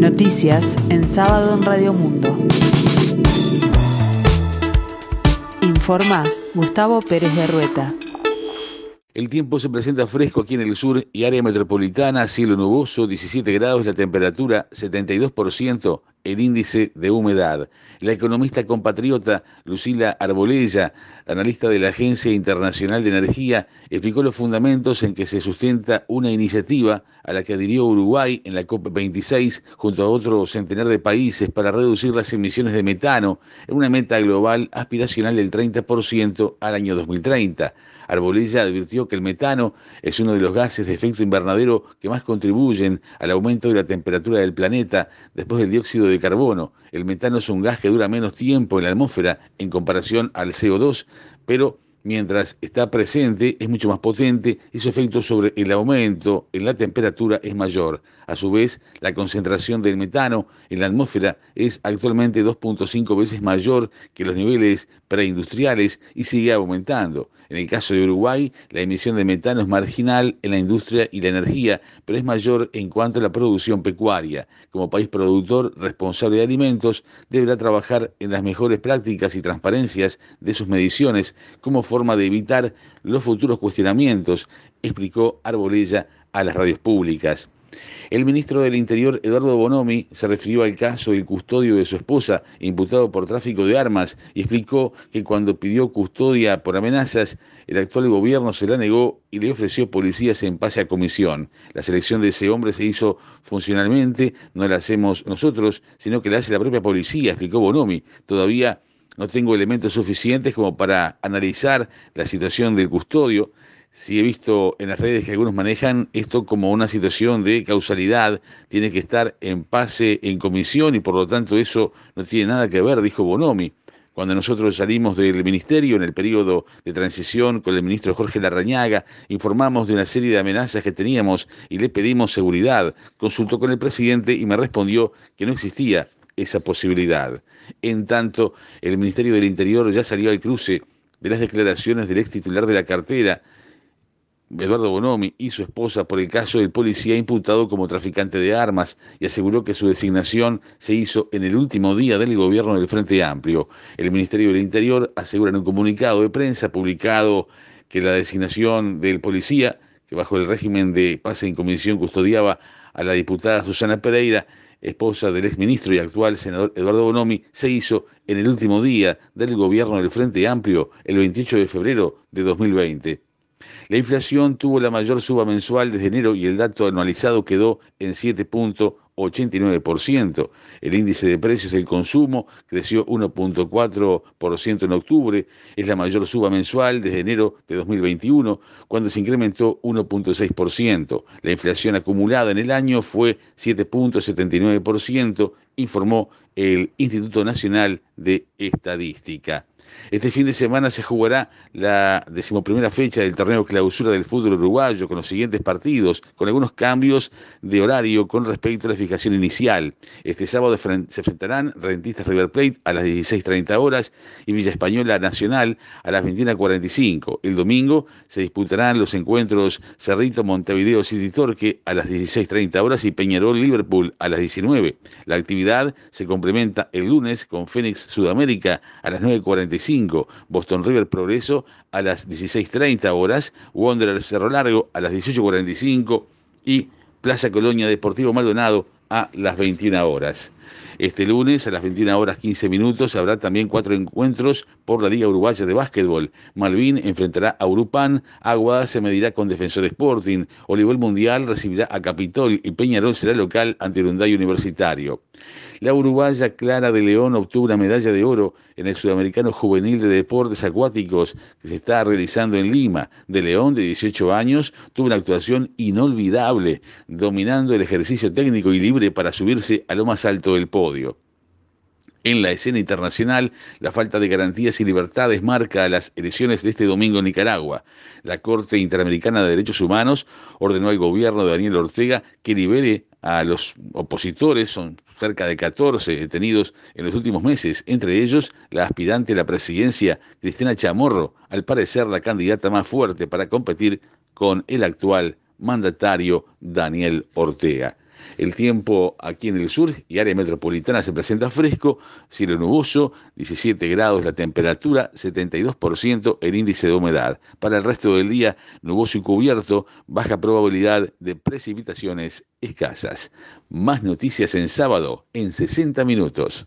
Noticias en sábado en Radio Mundo. Informa Gustavo Pérez de Rueta. El tiempo se presenta fresco aquí en el sur y área metropolitana, cielo nuboso, 17 grados, la temperatura 72%, el índice de humedad. La economista compatriota Lucila Arbolella, analista de la Agencia Internacional de Energía, explicó los fundamentos en que se sustenta una iniciativa a la que adhirió Uruguay en la COP26 junto a otro centenar de países para reducir las emisiones de metano en una meta global aspiracional del 30% al año 2030. Arbolella advirtió que el metano es uno de los gases de efecto invernadero que más contribuyen al aumento de la temperatura del planeta después del dióxido de carbono. El metano es un gas que dura menos tiempo en la atmósfera en comparación al CO2, pero mientras está presente es mucho más potente y su efecto sobre el aumento en la temperatura es mayor. A su vez, la concentración del metano en la atmósfera es actualmente 2.5 veces mayor que los niveles preindustriales y sigue aumentando. En el caso de Uruguay, la emisión de metano es marginal en la industria y la energía, pero es mayor en cuanto a la producción pecuaria. Como país productor responsable de alimentos, deberá trabajar en las mejores prácticas y transparencias de sus mediciones como forma de evitar los futuros cuestionamientos, explicó Arbolella a las radios públicas. El ministro del Interior, Eduardo Bonomi, se refirió al caso del custodio de su esposa, imputado por tráfico de armas, y explicó que cuando pidió custodia por amenazas, el actual gobierno se la negó y le ofreció policías en pase a comisión. La selección de ese hombre se hizo funcionalmente, no la hacemos nosotros, sino que la hace la propia policía, explicó Bonomi. Todavía no tengo elementos suficientes como para analizar la situación del custodio sí he visto en las redes que algunos manejan esto como una situación de causalidad, tiene que estar en pase en comisión y por lo tanto eso no tiene nada que ver, dijo Bonomi. Cuando nosotros salimos del ministerio en el periodo de transición con el ministro Jorge Larrañaga, informamos de una serie de amenazas que teníamos y le pedimos seguridad. Consultó con el presidente y me respondió que no existía esa posibilidad. En tanto, el Ministerio del Interior ya salió al cruce de las declaraciones del ex titular de la cartera, Eduardo Bonomi y su esposa por el caso del policía imputado como traficante de armas y aseguró que su designación se hizo en el último día del gobierno del Frente Amplio. El Ministerio del Interior asegura en un comunicado de prensa publicado que la designación del policía, que bajo el régimen de pase en comisión custodiaba a la diputada Susana Pereira, esposa del exministro y actual senador Eduardo Bonomi, se hizo en el último día del gobierno del Frente Amplio, el 28 de febrero de 2020. La inflación tuvo la mayor suba mensual desde enero y el dato anualizado quedó en 7.89%. El índice de precios del consumo creció 1.4% en octubre, es la mayor suba mensual desde enero de 2021, cuando se incrementó 1.6%. La inflación acumulada en el año fue 7.79%, informó el Instituto Nacional de Estadística. Este fin de semana se jugará la decimoprimera fecha del torneo clausura del fútbol uruguayo con los siguientes partidos, con algunos cambios de horario con respecto a la fijación inicial. Este sábado se enfrentarán Rentistas River Plate a las 16.30 horas y Villa Española Nacional a las 21.45. El domingo se disputarán los encuentros Cerrito Montevideo City Torque a las 16.30 horas y Peñarol Liverpool a las 19. La actividad se complementa el lunes con Fénix Sudamérica a las 9.45 Boston River Progreso a las 16.30 horas, Wanderer Cerro Largo a las 18.45 y Plaza Colonia Deportivo Maldonado a las 21 horas. Este lunes a las 21 horas 15 minutos habrá también cuatro encuentros por la Liga Uruguaya de Básquetbol. Malvin enfrentará a Urupán, Aguada se medirá con Defensor Sporting, Oliver Mundial recibirá a Capitol y Peñarol será local ante el Universitario. La uruguaya Clara de León obtuvo una medalla de oro en el Sudamericano Juvenil de Deportes Acuáticos que se está realizando en Lima. De León, de 18 años, tuvo una actuación inolvidable, dominando el ejercicio técnico y libre para subirse a lo más alto del podio. En la escena internacional, la falta de garantías y libertades marca las elecciones de este domingo en Nicaragua. La Corte Interamericana de Derechos Humanos ordenó al gobierno de Daniel Ortega que libere a los opositores, son cerca de 14 detenidos en los últimos meses, entre ellos la aspirante a la presidencia, Cristina Chamorro, al parecer la candidata más fuerte para competir con el actual mandatario Daniel Ortega. El tiempo aquí en el sur y área metropolitana se presenta fresco, cielo nuboso, 17 grados la temperatura, 72% el índice de humedad. Para el resto del día, nuboso y cubierto, baja probabilidad de precipitaciones escasas. Más noticias en sábado en 60 minutos.